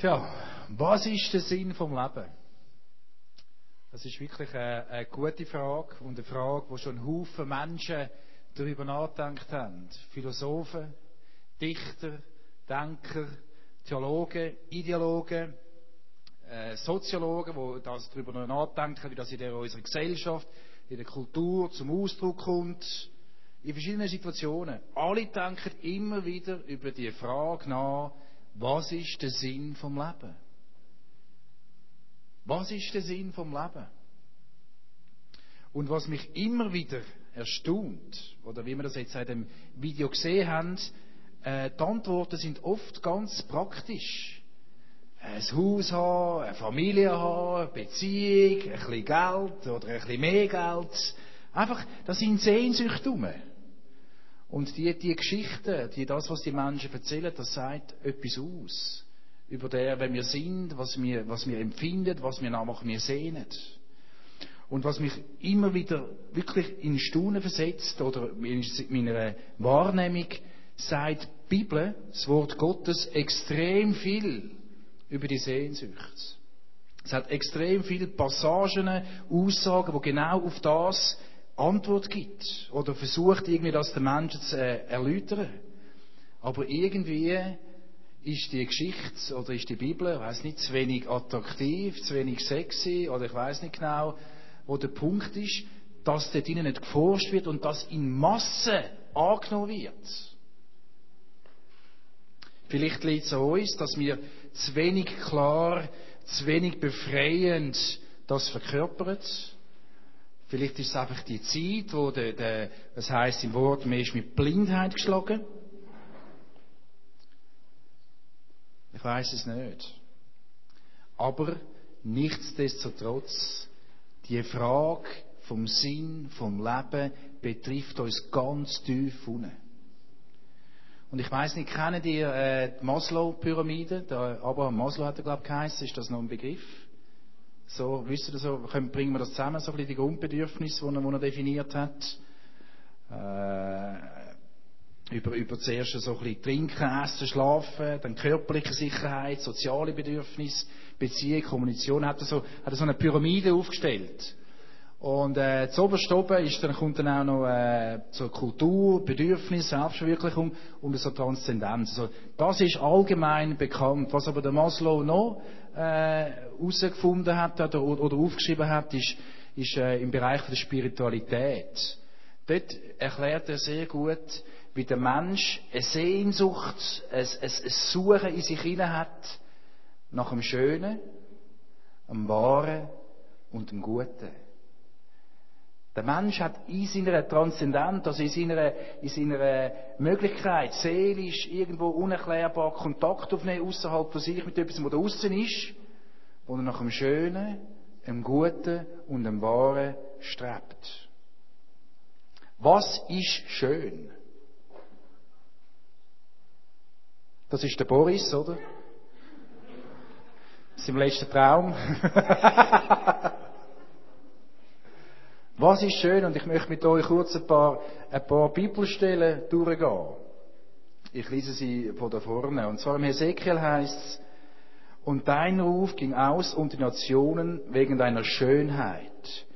Tja, was ist der Sinn vom Leben? Das ist wirklich eine, eine gute Frage und eine Frage, wo schon Haufen Menschen darüber nachgedacht haben. Philosophen, Dichter, Denker, Theologen, Ideologen, äh, Soziologen, die das darüber nachdenken, wie das in unserer Gesellschaft, in der Kultur zum Ausdruck kommt, in verschiedenen Situationen. Alle denken immer wieder über die Frage nach, was ist der Sinn vom Leben? Was ist der Sinn vom Leben? Und was mich immer wieder erstaunt, oder wie wir das jetzt in dem Video gesehen haben, äh, die Antworten sind oft ganz praktisch. Ein Haus haben, eine Familie haben, eine Beziehung, ein bisschen Geld oder ein bisschen mehr Geld. Einfach, das sind Sehnsüchte rum. Und die, die Geschichten, die, das, was die Menschen erzählen, das sagt etwas aus. Über der, wer wir sind, was wir, was wir empfinden, was wir nach mir sehnen. Und was mich immer wieder wirklich in Staunen versetzt, oder in meiner Wahrnehmung, sagt die Bibel, das Wort Gottes, extrem viel über die Sehnsucht. Es hat extrem viele Passagen, Aussagen, die genau auf das Antwort gibt oder versucht irgendwie das den Menschen zu äh, erläutern. Aber irgendwie ist die Geschichte oder ist die Bibel, ich weiß nicht, zu wenig attraktiv, zu wenig sexy oder ich weiß nicht genau, wo der Punkt ist, dass dort ihnen nicht geforscht wird und dass in Masse angenommen wird. Vielleicht liegt es an uns, dass wir zu wenig klar, zu wenig befreiend das verkörpern Vielleicht ist es einfach die Zeit, wo der, der, das heißt im Wort, man ist mit Blindheit geschlagen. Ich weiß es nicht. Aber nichtsdestotrotz, die Frage vom Sinn, vom Leben betrifft uns ganz tief unten. Und ich weiß nicht, kennen die, äh, die Maslow-Pyramide? Abraham Maslow hat er, glaube ich, geheißen. Ist das noch ein Begriff? So, wisst ihr so, bringen wir das zusammen, so ein bisschen die Grundbedürfnisse, die er, die er definiert hat. Äh, über, über zuerst so ein bisschen trinken, essen, schlafen, dann körperliche Sicherheit, soziale Bedürfnisse, Beziehung, Kommunikation, hat er so, hat er so eine Pyramide aufgestellt. Und äh, zu oberst oben ist, dann kommt dann auch noch äh, so Kultur, Bedürfnis, Selbstverwirklichung und so Transzendenz. Also, das ist allgemein bekannt. Was aber der Maslow noch herausgefunden äh, hat oder, oder aufgeschrieben hat, ist, ist äh, im Bereich der Spiritualität. Dort erklärt er sehr gut, wie der Mensch eine Sehnsucht, ein, ein, ein Suchen in sich hinein hat nach dem Schönen, dem Wahren und dem Guten. Der Mensch hat in seiner Transzendenz, also in seiner, in seiner Möglichkeit, seelisch irgendwo unerklärbar Kontakt aufnehmen, außerhalb von sich mit etwas, was da außen ist, wo er nach dem Schönen, dem Guten und dem Wahren strebt. Was ist schön? Das ist der Boris, oder? Sein letzter Traum. Was ist schön? Und ich möchte mit euch kurz ein paar, ein paar Bibelstellen durchgehen. Ich lese sie von da vorne. Und zwar im Hesekiel heißt es, und dein Ruf ging aus unter die Nationen wegen deiner Schönheit.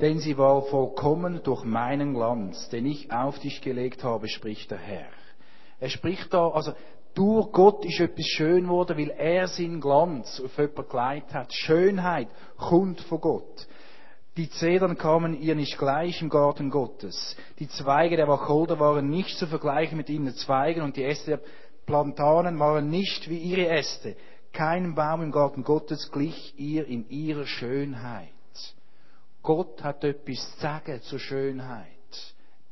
Denn sie war vollkommen durch meinen Glanz, den ich auf dich gelegt habe, spricht der Herr. Er spricht da, also, durch Gott ist etwas schön geworden, weil er seinen Glanz auf jemanden geleitet hat. Schönheit kommt von Gott. Die Zedern kamen ihr nicht gleich im Garten Gottes. Die Zweige der Wacholder waren nicht zu vergleichen mit ihren Zweigen und die Äste der Plantanen waren nicht wie ihre Äste. Kein Baum im Garten Gottes glich ihr in ihrer Schönheit. Gott hat etwas zu sagen zur Schönheit.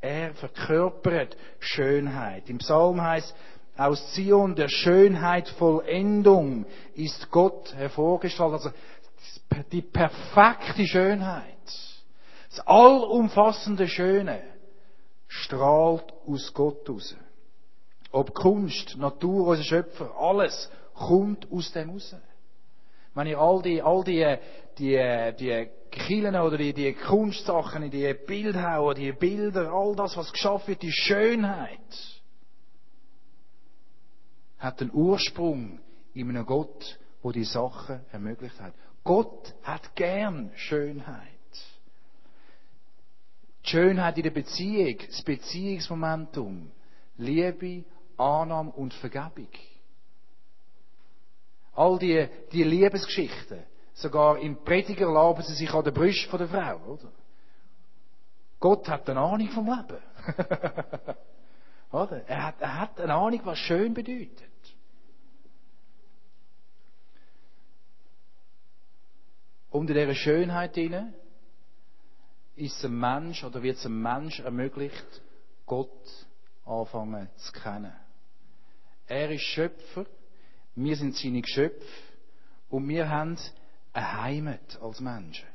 Er verkörpert Schönheit. Im Psalm heißt, aus Zion der Schönheit Vollendung ist Gott hervorgestrahlt. Also die perfekte Schönheit. Das allumfassende Schöne strahlt aus Gott raus. Ob Kunst, Natur, unser Schöpfer, alles kommt aus dem raus. Wenn ihr all die, all die, die, die Killen oder die, die Kunstsachen, die Bildhauer, die Bilder, all das, was geschaffen wird, die Schönheit, hat den Ursprung in einem Gott, wo die Sachen ermöglicht hat. Gott hat gern Schönheit. Die Schönheit in der Beziehung, das Beziehungsmomentum, Liebe, Annahme und Vergebung. All die, die Liebesgeschichten, sogar im Prediger laben sie sich an der Brust von der Frau, oder? Gott hat eine Ahnung vom Leben. oder? Er hat, er hat eine Ahnung, was schön bedeutet. In dieser Schönheit hinein ist ein Mensch oder wird es einem Mensch ermöglicht, Gott anfangen zu kennen. Er ist Schöpfer, wir sind seine Geschöpfe und wir haben eine Heimat als Menschen.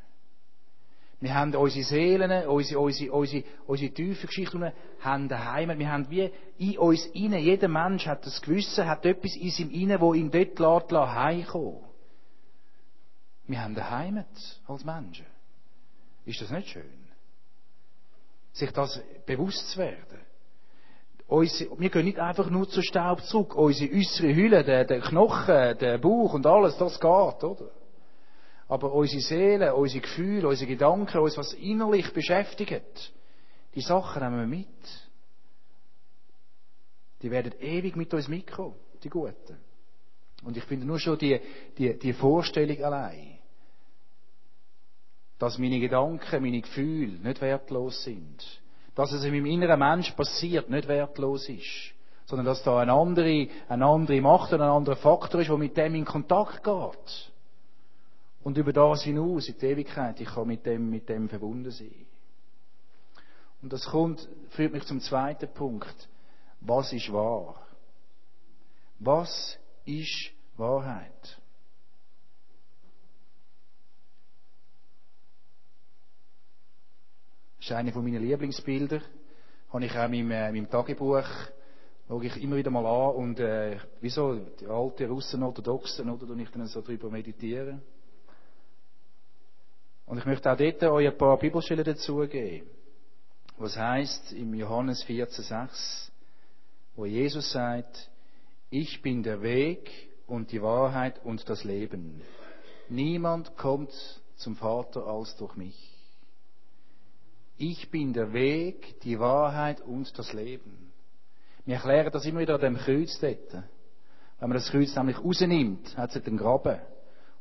Wir haben unsere Seelen, unsere, unsere, unsere, unsere tiefen Geschichten, haben eine Heimat. Wir haben wie in uns innen, jeder Mensch hat das Gewissen, hat etwas in seinem Innen, wo ihn dort lässt, heimkommen. Wir haben eine Heimat als Menschen. Ist das nicht schön? Sich das bewusst zu werden. Unsere, wir gehen nicht einfach nur zu Staub zurück. Unsere äußere Hülle, der, der Knochen, der Bauch und alles, das geht, oder? Aber unsere Seele, unsere Gefühle, unsere Gedanken, uns was innerlich beschäftigt, die Sachen nehmen wir mit. Die werden ewig mit uns mitkommen, die Guten. Und ich finde nur schon die, die, die Vorstellung allein, dass meine Gedanken, meine Gefühle nicht wertlos sind. Dass es in meinem inneren Mensch passiert, nicht wertlos ist. Sondern dass da eine andere, eine andere Macht und ein anderer Faktor ist, der mit dem in Kontakt geht. Und über das hinaus, in die Ewigkeit, ich kann mit dem, mit dem verbunden sein. Und das kommt, führt mich zum zweiten Punkt. Was ist wahr? Was ist Wahrheit? Das ist eine meiner Lieblingsbilder. Habe ich auch in meinem, äh, meinem Tagebuch, schaue ich immer wieder mal an und, äh, wieso, die alten Russen Orthodoxen, oder, und ich dann so drüber meditieren. Und ich möchte auch dort euch ein paar Bibelstellen dazugeben. Was heißt im Johannes 14,6, wo Jesus sagt, ich bin der Weg und die Wahrheit und das Leben. Niemand kommt zum Vater als durch mich. Ich bin der Weg, die Wahrheit und das Leben. Wir erklären das immer wieder an dem Kreuz dort. Wenn man das Kreuz nämlich rausnimmt, hat es einen Graben.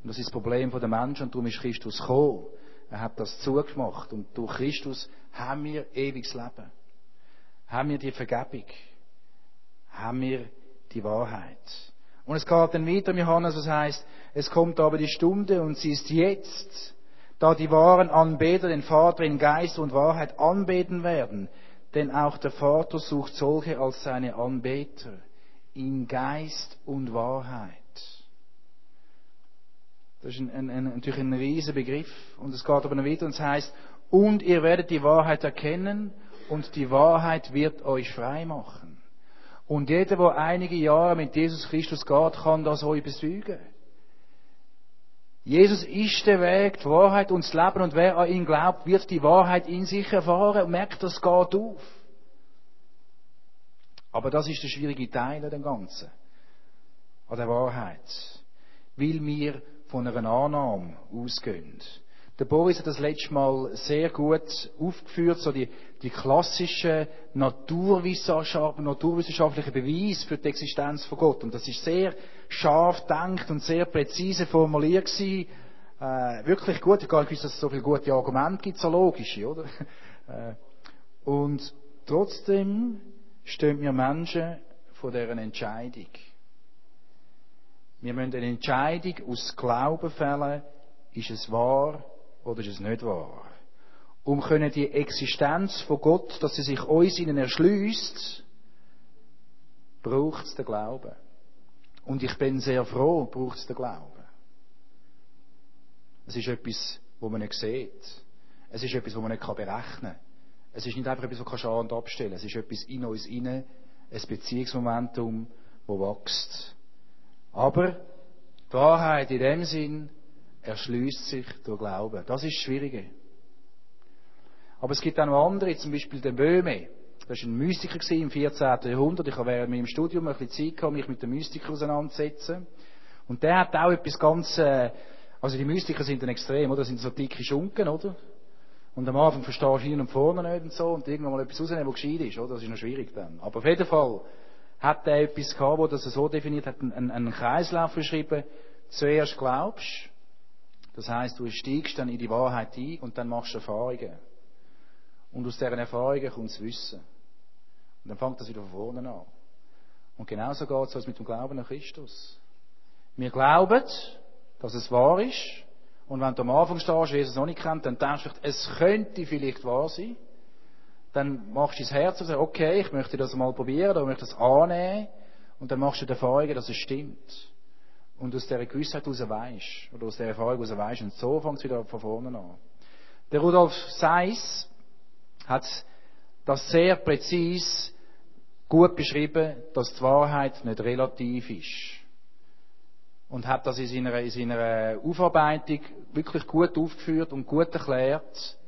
Und das ist das Problem der Menschen und darum ist Christus gekommen. Er hat das zugemacht. Und durch Christus haben wir ewiges Leben. Haben wir die Vergebung. Haben wir die Wahrheit. Und es geht dann weiter, Johannes, was heißt, es kommt aber die Stunde und sie ist jetzt, da die wahren Anbeter den Vater in Geist und Wahrheit anbeten werden. Denn auch der Vater sucht solche als seine Anbeter in Geist und Wahrheit. Das ist ein, ein, ein, natürlich ein riesiger Begriff. Und es geht aber noch weiter und es heißt, und ihr werdet die Wahrheit erkennen und die Wahrheit wird euch frei machen. Und jeder, der einige Jahre mit Jesus Christus geht, kann das euch bezeugen. Jesus ist der Weg, die Wahrheit und das Leben und wer an ihn glaubt, wird die Wahrheit in sich erfahren und merkt, das geht auf. Aber das ist der schwierige Teil an dem Ganzen. An der Wahrheit. Weil wir von einer Annahme ausgehen. Der Boris hat das letzte Mal sehr gut aufgeführt, so die, die klassischen naturwissenschaftlichen Beweise für die Existenz von Gott. Und das ist sehr scharf denkt und sehr präzise formuliert gewesen. Äh, wirklich gut. Ich gar nicht gewusst, dass es so viele gute Argumente gibt, so logische, oder? Äh, und trotzdem stehen wir Menschen vor deren Entscheidung. Wir müssen eine Entscheidung aus Glauben fällen, ist es wahr oder ist es nicht wahr? Um können die Existenz von Gott, dass sie sich uns ihnen erschließt, braucht es den Glauben. Und ich bin sehr froh, braucht es den Glauben. Es ist etwas, wo man nicht sieht. Es ist etwas, wo man nicht berechnen kann. Es ist nicht einfach etwas, was man an und abstellen kann. Es ist etwas in uns inne, ein Beziehungsmomentum, das wächst. Aber die Wahrheit in dem Sinn erschließt sich durch Glauben. Das ist das Schwierige. Aber es gibt auch noch andere, zum Beispiel den Böhme. Das war ein Mystiker im 14. Jahrhundert. Ich habe während meinem Studium ein bisschen Zeit gehabt, mich mit den Mystikern auseinanderzusetzen. Und der hat auch etwas ganz, äh, also die Mystiker sind dann extrem, oder? Das sind so dicke Schunken, oder? Und am Anfang verstehst du hin und vorne nicht und so, und irgendwann mal etwas rausnehmen, was gescheit ist, oder? Das ist noch schwierig dann. Aber auf jeden Fall hat er etwas gehabt, wo das so definiert hat, einen, einen Kreislauf beschrieben. Zuerst glaubst, das heißt, du steigst dann in die Wahrheit ein und dann machst du Erfahrungen. Und aus deren Erfahrungen kommt das Wissen. Und dann fängt das wieder von vorne an. Und genauso geht es uns mit dem Glauben an Christus. Wir glauben, dass es wahr ist. Und wenn du am Anfang stehst, Jesus noch nicht kennt, dann denkst du, es könnte vielleicht wahr sein. Dann machst du dein Herz und sagst, okay, ich möchte das mal probieren, oder möchte das annehmen. Und dann machst du die Erfahrung, dass es stimmt. Und aus dieser Gewissheit heraus weisst, oder aus dieser Erfahrung heraus weisst. Und so fängt es wieder von vorne an. Der Rudolf Seiss hat das sehr präzise gut beschrieben, dass die Wahrheit nicht relativ ist. Und hat das in seiner, in seiner Aufarbeitung wirklich gut aufgeführt und gut erklärt.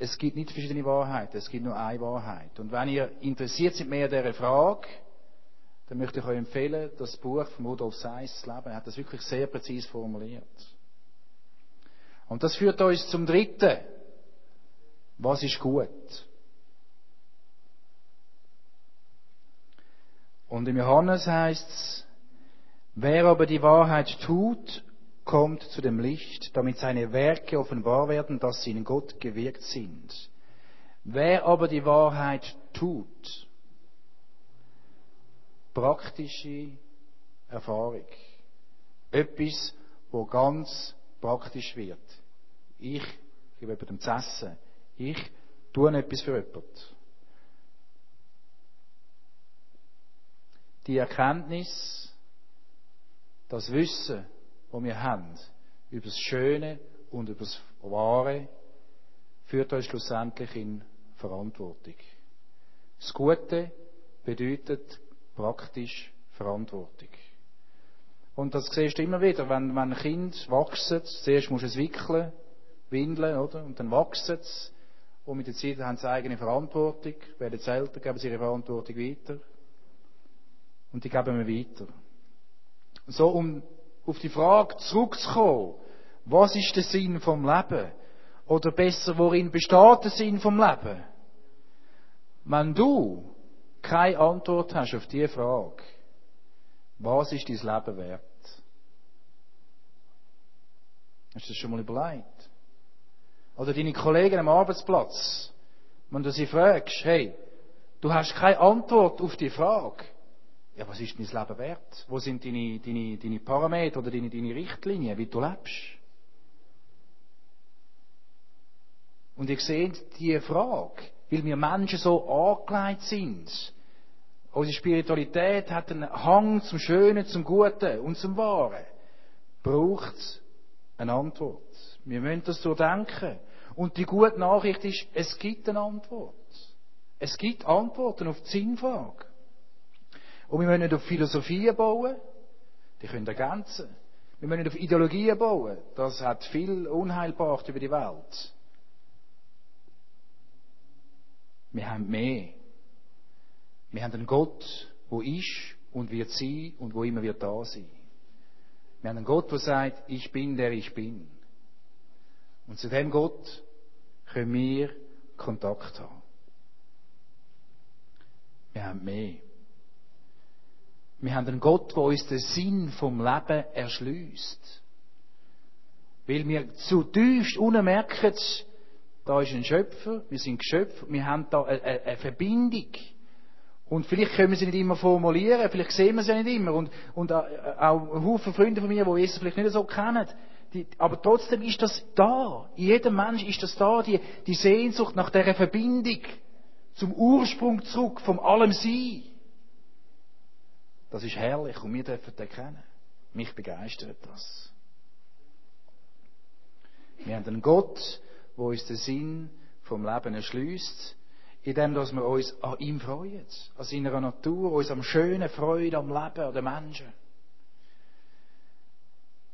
Es gibt nicht verschiedene Wahrheiten, es gibt nur eine Wahrheit. Und wenn ihr interessiert seid mehr an dieser Frage, dann möchte ich euch empfehlen, das Buch von Rudolf Seiss, das Leben, er hat das wirklich sehr präzise formuliert. Und das führt uns zum Dritten. Was ist gut? Und im Johannes heißt es, wer aber die Wahrheit tut, kommt zu dem Licht, damit seine Werke offenbar werden, dass sie in Gott gewirkt sind. Wer aber die Wahrheit tut, praktische Erfahrung, etwas, wo ganz praktisch wird. Ich gebe jemandem zu essen. Ich tue etwas für jemanden. Die Erkenntnis, das Wissen, das wir haben, über das Schöne und über das Wahre, führt uns schlussendlich in Verantwortung. Das Gute bedeutet praktisch Verantwortung. Und das siehst du immer wieder, wenn, wenn ein Kind wächst, zuerst musst du es wickeln, windeln, oder? Und dann wächst es. Und mit der Zeit haben sie eigene Verantwortung, werden sie älter, geben sie ihre Verantwortung weiter und die geben wir weiter. So, um auf die Frage zurückzukommen, was ist der Sinn vom Leben? Oder besser, worin besteht der Sinn vom Leben? Wenn du keine Antwort hast auf diese Frage, was ist dein Leben wert? Hast du das schon mal überlegt? Oder deine Kollegen am Arbeitsplatz, wenn du sie fragst, hey, du hast keine Antwort auf die Frage, ja, was ist dein Leben wert? Wo sind deine, deine, deine Parameter oder deine, deine Richtlinien, wie du lebst? Und ihr seht diese Frage, weil wir Menschen so angelegt sind. Unsere Spiritualität hat einen Hang zum Schönen, zum Guten und zum Wahren. Braucht eine Antwort. Wir müssen das so denken. Und die gute Nachricht ist, es gibt eine Antwort. Es gibt Antworten auf die Sinnfrage. Und wir müssen nicht auf Philosophien bauen, die können ergänzen. Wir müssen nicht auf Ideologien bauen, das hat viel Unheil gebracht über die Welt. Wir haben mehr. Wir haben einen Gott, wo ist und wird sein und wo immer wird da sein. Wir haben einen Gott, der sagt, ich bin der ich bin. Und zu dem Gott können wir Kontakt haben. Wir haben mehr. Wir haben einen Gott, der uns den Sinn vom Leben erschließt. Weil wir zu tiefst unermerken, da ist ein Schöpfer, wir sind Geschöpfe, wir haben da eine, eine Verbindung. Und vielleicht können wir sie nicht immer formulieren, vielleicht sehen wir sie nicht immer. Und, und auch ein Haufen Freunde von mir, die Jesus vielleicht nicht so kennen, die, aber trotzdem ist das da. In jedem Mensch ist das da, die, die Sehnsucht nach dieser Verbindung zum Ursprung zurück, vom allem Sein. Das ist herrlich und wir dürfen den kennen. Mich begeistert das. Wir haben einen Gott, der uns den Sinn vom Leben erschließt, indem dass wir uns an ihm freuen, an seiner Natur, uns am schönen Freude am Leben, an den Menschen.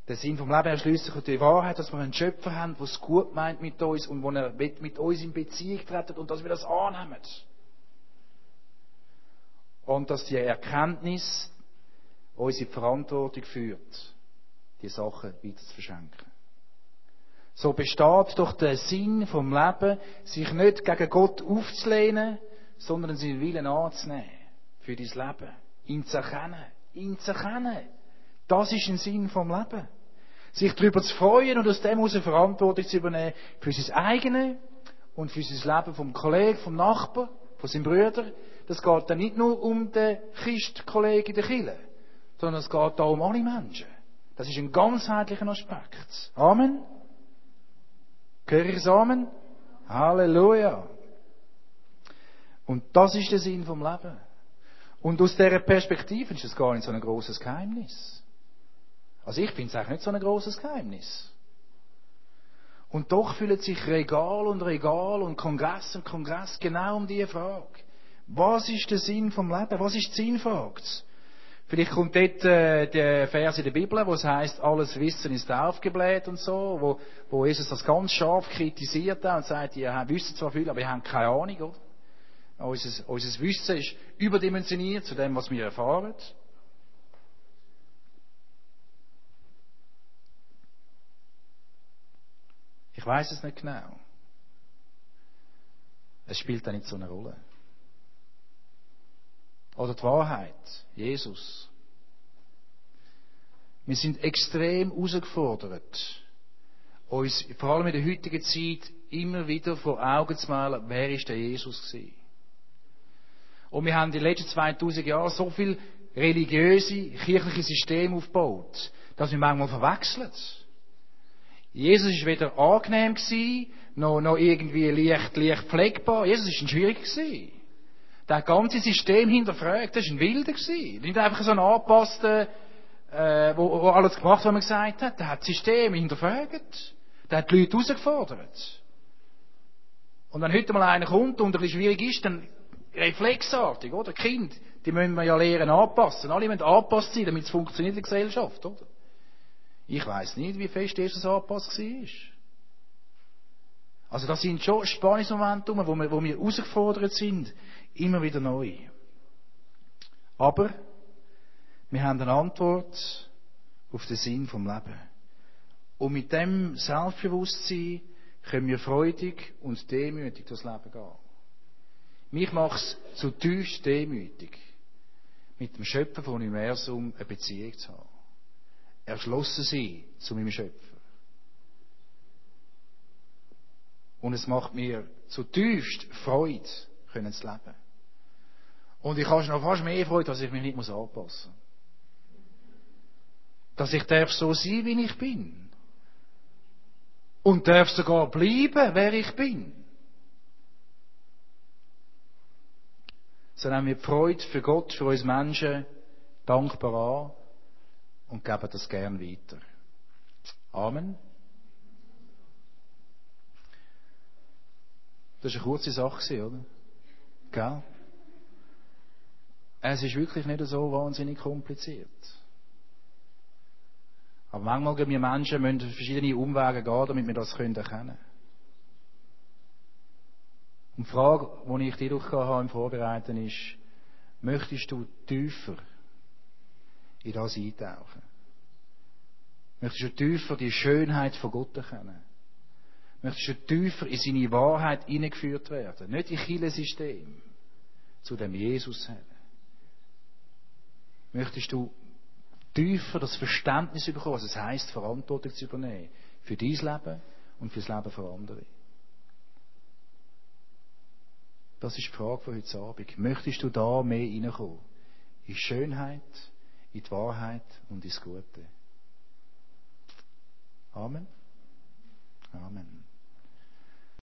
Der Sinn vom Leben erschließt sich die Wahrheit, dass wir einen Schöpfer haben, der es gut meint mit uns und wo er mit uns in Beziehung treten und dass wir das annehmen. Und dass die Erkenntnis uns in die Verantwortung führt, die Sachen weiter zu verschenken. So besteht doch der Sinn vom Leben, sich nicht gegen Gott aufzulehnen, sondern seinen Willen anzunehmen für dein Leben. Ihn zu erkennen. Ihn zu erkennen. Das ist ein Sinn vom Leben. Sich darüber zu freuen und aus dem heraus Verantwortung zu übernehmen für sein eigenes und für sein Leben vom Kollegen, vom Nachbar, von seinem Brüder. Das geht dann nicht nur um den Christkollegen in der Kirche, sondern es geht da um alle Menschen. Das ist ein ganzheitlicher Aspekt. Amen. Höre ich es Amen? Halleluja. Und das ist der Sinn vom Leben. Und aus dieser Perspektive ist es gar nicht so ein großes Geheimnis. Also ich finde es eigentlich nicht so ein großes Geheimnis. Und doch fühlen sich Regal und Regal und Kongress und Kongress genau um diese Frage. Was ist der Sinn vom Leben? Was ist die Sinnfrage? Vielleicht kommt dort äh, der Vers in der Bibel, wo es heißt, alles Wissen ist aufgebläht und so, wo, wo Jesus das ganz scharf kritisiert hat und sagt, ihr wisst zwar viel, aber ihr habt keine Ahnung, oder? Unser, unser Wissen ist überdimensioniert zu dem, was wir erfahren. Ich weiß es nicht genau. Es spielt da nicht so eine Rolle. Oder die Wahrheit, Jesus. Wir sind extrem herausgefordert, uns vor allem in der heutigen Zeit immer wieder vor Augen zu malen, wer ist der Jesus gewesen. Und wir haben den letzten 2000 Jahren so viel religiöse, kirchliche Systeme aufgebaut, dass wir manchmal verwechseln. Jesus ist weder angenehm gewesen, noch, noch irgendwie leicht, leicht pflegbar. Jesus ist ein schwierig gewesen das ganze System hinterfragt. Das war ein Wilder. Gewesen. Nicht einfach so ein angepasster, äh, wo, wo alles gemacht was man gesagt hat. Der hat das System hinterfragt. Der hat die Leute herausgefordert. Und wenn heute mal einer kommt und ein bisschen schwierig ist, dann reflexartig, oder? Kind, die müssen wir ja lernen anpassen. Alle müssen angepasst sein, damit es funktioniert in der Gesellschaft, oder? Ich weiß nicht, wie fest Jesus angepasst war. Also das sind schon Spannungsmomente, wo wir, wo wir herausgefordert sind, Immer wieder neu. Aber wir haben eine Antwort auf den Sinn vom Leben. Und mit dem Selbstbewusstsein können wir freudig und demütig durchs Leben gehen. Mich macht es zutiefst demütig, mit dem Schöpfer vom Universum eine Beziehung zu haben. Erschlossen sein zu meinem Schöpfer. Und es macht mir zutiefst Freude, können zu leben. Und ich habe noch fast mehr Freude, dass ich mich nicht anpassen muss. Dass ich darf so sein, wie ich bin. Und darf sogar bleiben, wer ich bin. So nehmen wir die Freude für Gott, für uns Menschen dankbar an und geben das gern weiter. Amen. Das war eine kurze Sache, oder? Gell? Es ist wirklich nicht so wahnsinnig kompliziert. Aber manchmal gehen wir Menschen müssen verschiedene Umwege gehen, damit wir das erkennen können. Und die Frage, die ich dir habe im Vorbereiten ist, möchtest du tiefer in das eintauchen? Möchtest du tiefer die Schönheit von Gott erkennen? Möchtest du tiefer in seine Wahrheit hineingeführt werden? Nicht in viele System, zu dem Jesus her. Möchtest du tiefer das Verständnis bekommen, was es heisst, Verantwortung zu übernehmen für dein Leben und für das Leben von anderen? Das ist die Frage von heute Abend. Möchtest du da mehr hineinkommen? In Schönheit, in die Wahrheit und ins Gute. Amen. Amen.